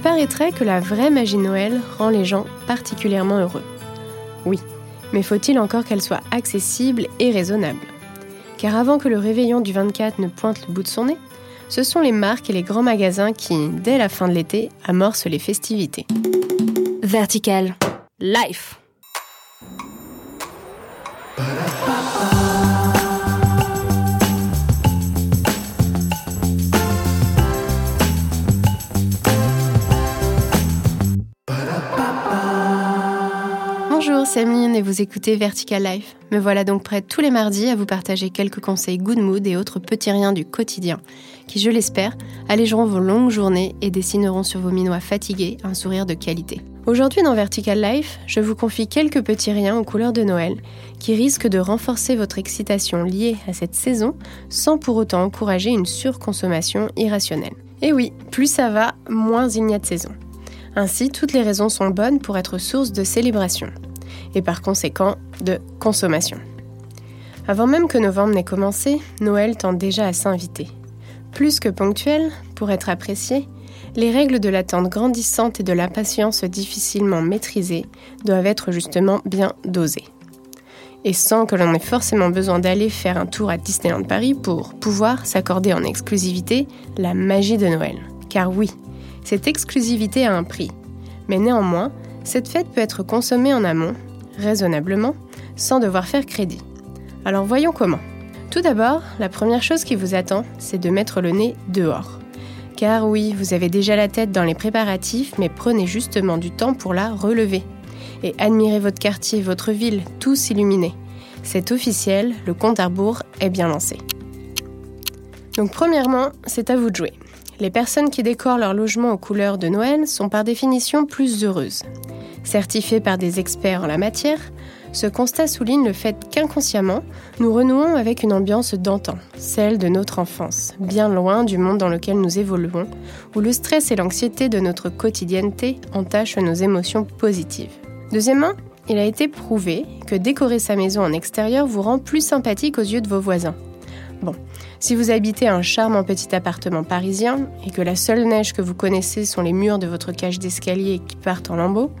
paraîtrait que la vraie magie Noël rend les gens particulièrement heureux. Oui, mais faut-il encore qu'elle soit accessible et raisonnable? Car avant que le réveillon du 24 ne pointe le bout de son nez, ce sont les marques et les grands magasins qui, dès la fin de l'été, amorcent les festivités. Vertical. Life. Bonjour, c'est et vous écoutez Vertical Life. Me voilà donc prête tous les mardis à vous partager quelques conseils good mood et autres petits riens du quotidien qui, je l'espère, allégeront vos longues journées et dessineront sur vos minois fatigués un sourire de qualité. Aujourd'hui dans Vertical Life, je vous confie quelques petits riens aux couleurs de Noël qui risquent de renforcer votre excitation liée à cette saison sans pour autant encourager une surconsommation irrationnelle. Et oui, plus ça va, moins il n'y a de saison. Ainsi, toutes les raisons sont bonnes pour être source de célébration et par conséquent de consommation. Avant même que novembre n'ait commencé, Noël tend déjà à s'inviter. Plus que ponctuel, pour être apprécié, les règles de l'attente grandissante et de la patience difficilement maîtrisée doivent être justement bien dosées. Et sans que l'on ait forcément besoin d'aller faire un tour à Disneyland Paris pour pouvoir s'accorder en exclusivité la magie de Noël. Car oui, cette exclusivité a un prix. Mais néanmoins, cette fête peut être consommée en amont raisonnablement, sans devoir faire crédit. Alors voyons comment. Tout d'abord, la première chose qui vous attend, c'est de mettre le nez dehors. Car oui, vous avez déjà la tête dans les préparatifs, mais prenez justement du temps pour la relever. Et admirez votre quartier, votre ville, tous illuminés. C'est officiel, le compte à rebours est bien lancé. Donc premièrement, c'est à vous de jouer. Les personnes qui décorent leur logement aux couleurs de Noël sont par définition plus heureuses. Certifiés par des experts en la matière, ce constat souligne le fait qu'inconsciemment, nous renouons avec une ambiance d'antan, celle de notre enfance, bien loin du monde dans lequel nous évoluons, où le stress et l'anxiété de notre quotidienneté entachent nos émotions positives. Deuxièmement, il a été prouvé que décorer sa maison en extérieur vous rend plus sympathique aux yeux de vos voisins. Bon, si vous habitez un charmant petit appartement parisien et que la seule neige que vous connaissez sont les murs de votre cage d'escalier qui partent en lambeaux,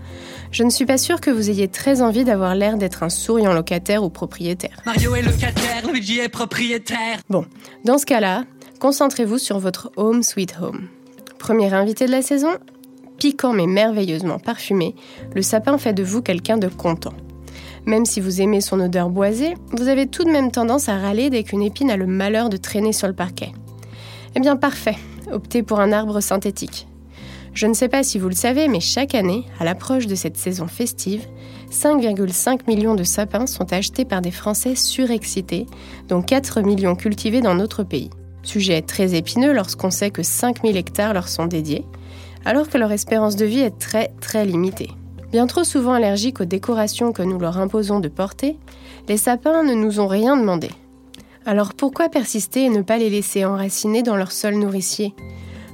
je ne suis pas sûre que vous ayez très envie d'avoir l'air d'être un souriant locataire ou propriétaire. Mario est locataire, Luigi est propriétaire. Bon, dans ce cas-là, concentrez-vous sur votre home sweet home. Premier invité de la saison, piquant mais merveilleusement parfumé, le sapin fait de vous quelqu'un de content. Même si vous aimez son odeur boisée, vous avez tout de même tendance à râler dès qu'une épine a le malheur de traîner sur le parquet. Eh bien parfait, optez pour un arbre synthétique. Je ne sais pas si vous le savez, mais chaque année, à l'approche de cette saison festive, 5,5 millions de sapins sont achetés par des Français surexcités, dont 4 millions cultivés dans notre pays. Sujet très épineux lorsqu'on sait que 5000 hectares leur sont dédiés, alors que leur espérance de vie est très très limitée. Bien trop souvent allergiques aux décorations que nous leur imposons de porter, les sapins ne nous ont rien demandé. Alors pourquoi persister et ne pas les laisser enraciner dans leur sol nourricier?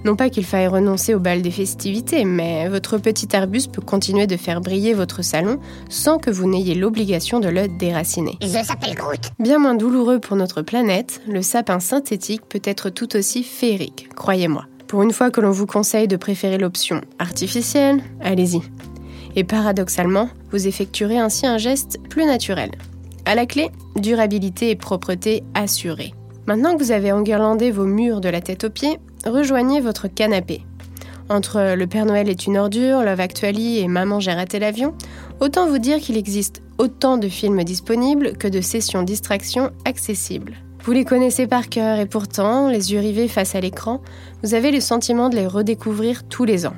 Non pas qu'il faille renoncer au bal des festivités, mais votre petit arbuste peut continuer de faire briller votre salon sans que vous n'ayez l'obligation de le déraciner. Je s'appelle Groot. Bien moins douloureux pour notre planète, le sapin synthétique peut être tout aussi féerique, croyez-moi. Pour une fois que l'on vous conseille de préférer l'option artificielle, allez-y. Et paradoxalement, vous effectuerez ainsi un geste plus naturel. À la clé, durabilité et propreté assurées. Maintenant que vous avez enguirlandé vos murs de la tête aux pieds, rejoignez votre canapé. Entre Le Père Noël est une ordure, Love Actually et Maman j'ai raté l'avion, autant vous dire qu'il existe autant de films disponibles que de sessions distraction accessibles. Vous les connaissez par cœur et pourtant, les yeux rivés face à l'écran, vous avez le sentiment de les redécouvrir tous les ans.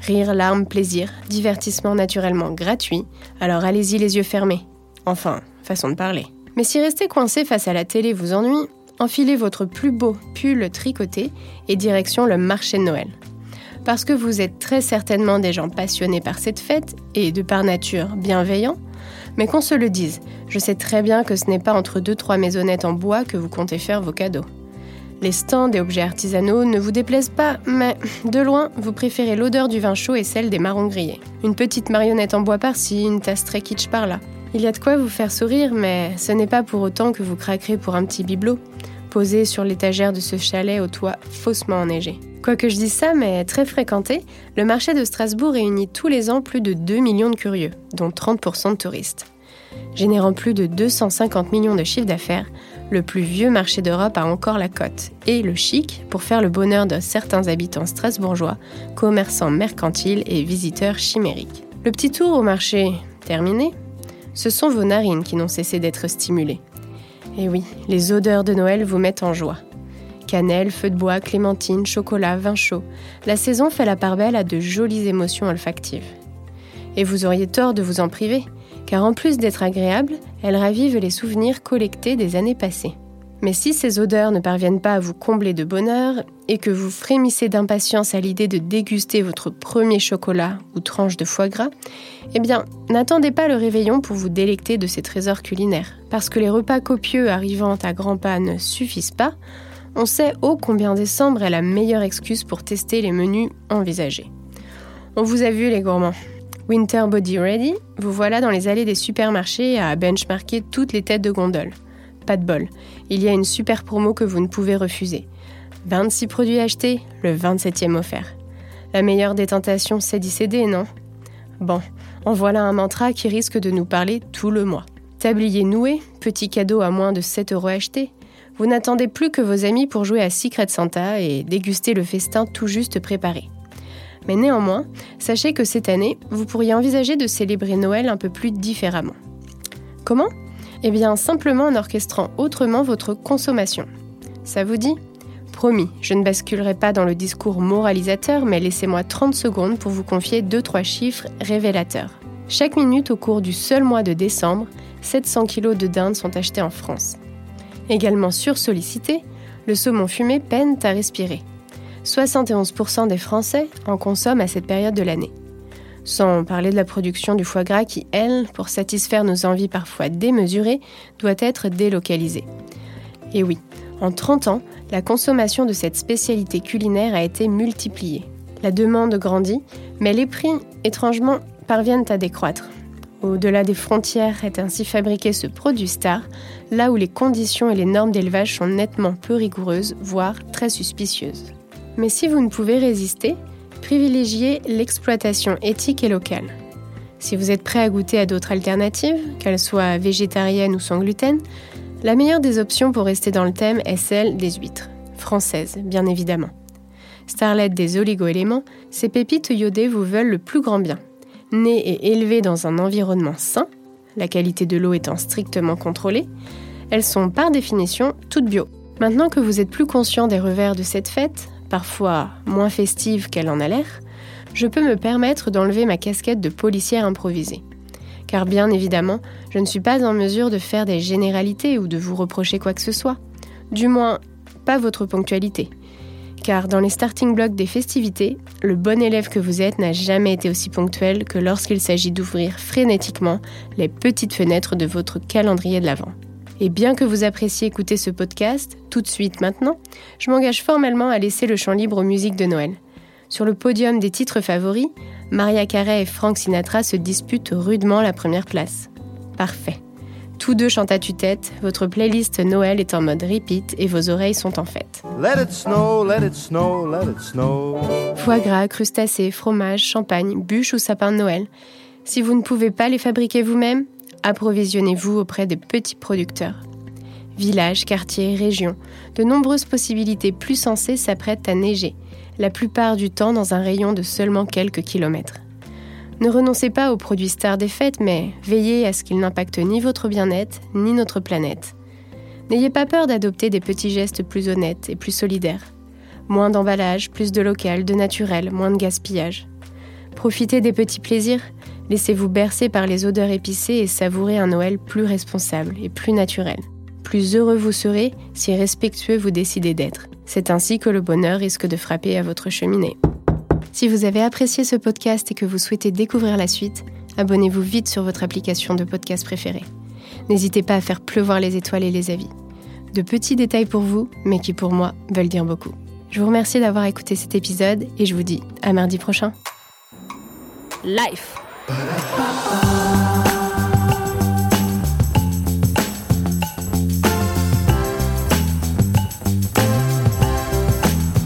Rire, larmes, plaisir, divertissement naturellement gratuit, alors allez-y les yeux fermés. Enfin, façon de parler. Mais si rester coincé face à la télé vous ennuie, enfilez votre plus beau pull tricoté et direction le marché de Noël. Parce que vous êtes très certainement des gens passionnés par cette fête et de par nature bienveillants, mais qu'on se le dise, je sais très bien que ce n'est pas entre deux trois maisonnettes en bois que vous comptez faire vos cadeaux. Les stands et objets artisanaux ne vous déplaisent pas, mais de loin, vous préférez l'odeur du vin chaud et celle des marrons grillés. Une petite marionnette en bois par-ci, une tasse très kitsch par-là. Il y a de quoi vous faire sourire, mais ce n'est pas pour autant que vous craquerez pour un petit bibelot. posée sur l'étagère de ce chalet au toit faussement enneigé. Quoique je dise ça, mais très fréquenté, le marché de Strasbourg réunit tous les ans plus de 2 millions de curieux, dont 30% de touristes. Générant plus de 250 millions de chiffres d'affaires, le plus vieux marché d'Europe a encore la cote, et le chic pour faire le bonheur de certains habitants strasbourgeois, commerçants mercantiles et visiteurs chimériques. Le petit tour au marché terminé, ce sont vos narines qui n'ont cessé d'être stimulées. Et oui, les odeurs de Noël vous mettent en joie. Cannelle, feu de bois, clémentine, chocolat, vin chaud. La saison fait la part belle à de jolies émotions olfactives. Et vous auriez tort de vous en priver, car en plus d'être agréable, elles ravivent les souvenirs collectés des années passées. Mais si ces odeurs ne parviennent pas à vous combler de bonheur et que vous frémissez d'impatience à l'idée de déguster votre premier chocolat ou tranche de foie gras, eh bien, n'attendez pas le réveillon pour vous délecter de ces trésors culinaires. Parce que les repas copieux arrivant à grands pas ne suffisent pas, on sait ô combien décembre est la meilleure excuse pour tester les menus envisagés. On vous a vu les gourmands. Winter Body Ready, vous voilà dans les allées des supermarchés à benchmarker toutes les têtes de gondole. Pas de bol, il y a une super promo que vous ne pouvez refuser. 26 produits achetés, le 27e offert. La meilleure des tentations, c'est d'y céder, non? Bon, en voilà un mantra qui risque de nous parler tout le mois. Tablier noué, petit cadeau à moins de 7 euros acheté. Vous n'attendez plus que vos amis pour jouer à Secret Santa et déguster le festin tout juste préparé. Mais néanmoins, sachez que cette année, vous pourriez envisager de célébrer Noël un peu plus différemment. Comment? Eh bien, simplement en orchestrant autrement votre consommation. Ça vous dit? Promis, je ne basculerai pas dans le discours moralisateur, mais laissez-moi 30 secondes pour vous confier 2-3 chiffres révélateurs. Chaque minute au cours du seul mois de décembre, 700 kg de dinde sont achetés en France. Également sursollicité, le saumon fumé peine à respirer. 71% des Français en consomment à cette période de l'année. Sans parler de la production du foie gras qui, elle, pour satisfaire nos envies parfois démesurées, doit être délocalisée. Et oui, en 30 ans, la consommation de cette spécialité culinaire a été multipliée. La demande grandit, mais les prix, étrangement, parviennent à décroître. Au-delà des frontières est ainsi fabriqué ce produit star, là où les conditions et les normes d'élevage sont nettement peu rigoureuses, voire très suspicieuses. Mais si vous ne pouvez résister, privilégiez l'exploitation éthique et locale. Si vous êtes prêt à goûter à d'autres alternatives, qu'elles soient végétariennes ou sans gluten, la meilleure des options pour rester dans le thème est celle des huîtres, françaises bien évidemment. Starlet des oligo-éléments, ces pépites iodées vous veulent le plus grand bien. Nées et élevées dans un environnement sain, la qualité de l'eau étant strictement contrôlée, elles sont par définition toutes bio. Maintenant que vous êtes plus conscient des revers de cette fête, parfois moins festive qu'elle en a l'air, je peux me permettre d'enlever ma casquette de policière improvisée. Car bien évidemment, je ne suis pas en mesure de faire des généralités ou de vous reprocher quoi que ce soit. Du moins, pas votre ponctualité. Car dans les starting blocks des festivités, le bon élève que vous êtes n'a jamais été aussi ponctuel que lorsqu'il s'agit d'ouvrir frénétiquement les petites fenêtres de votre calendrier de l'Avent. Et bien que vous appréciez écouter ce podcast, tout de suite maintenant, je m'engage formellement à laisser le champ libre aux musiques de Noël. Sur le podium des titres favoris, Maria Carey et Frank Sinatra se disputent rudement la première place. Parfait. Tous deux chantent à tue-tête, votre playlist Noël est en mode repeat et vos oreilles sont en fête. Let it snow, let it snow, let it snow. Foie gras, crustacés, fromage, champagne, bûches ou sapin de Noël. Si vous ne pouvez pas les fabriquer vous-même, Approvisionnez-vous auprès des petits producteurs. Villages, quartiers, régions, de nombreuses possibilités plus sensées s'apprêtent à neiger, la plupart du temps dans un rayon de seulement quelques kilomètres. Ne renoncez pas aux produits stars des fêtes, mais veillez à ce qu'ils n'impactent ni votre bien-être, ni notre planète. N'ayez pas peur d'adopter des petits gestes plus honnêtes et plus solidaires. Moins d'emballage, plus de local, de naturel, moins de gaspillage. Profitez des petits plaisirs, Laissez-vous bercer par les odeurs épicées et savourez un Noël plus responsable et plus naturel. Plus heureux vous serez si respectueux vous décidez d'être. C'est ainsi que le bonheur risque de frapper à votre cheminée. Si vous avez apprécié ce podcast et que vous souhaitez découvrir la suite, abonnez-vous vite sur votre application de podcast préférée. N'hésitez pas à faire pleuvoir les étoiles et les avis. De petits détails pour vous, mais qui pour moi veulent dire beaucoup. Je vous remercie d'avoir écouté cet épisode et je vous dis à mardi prochain. Life.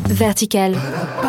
Vertical.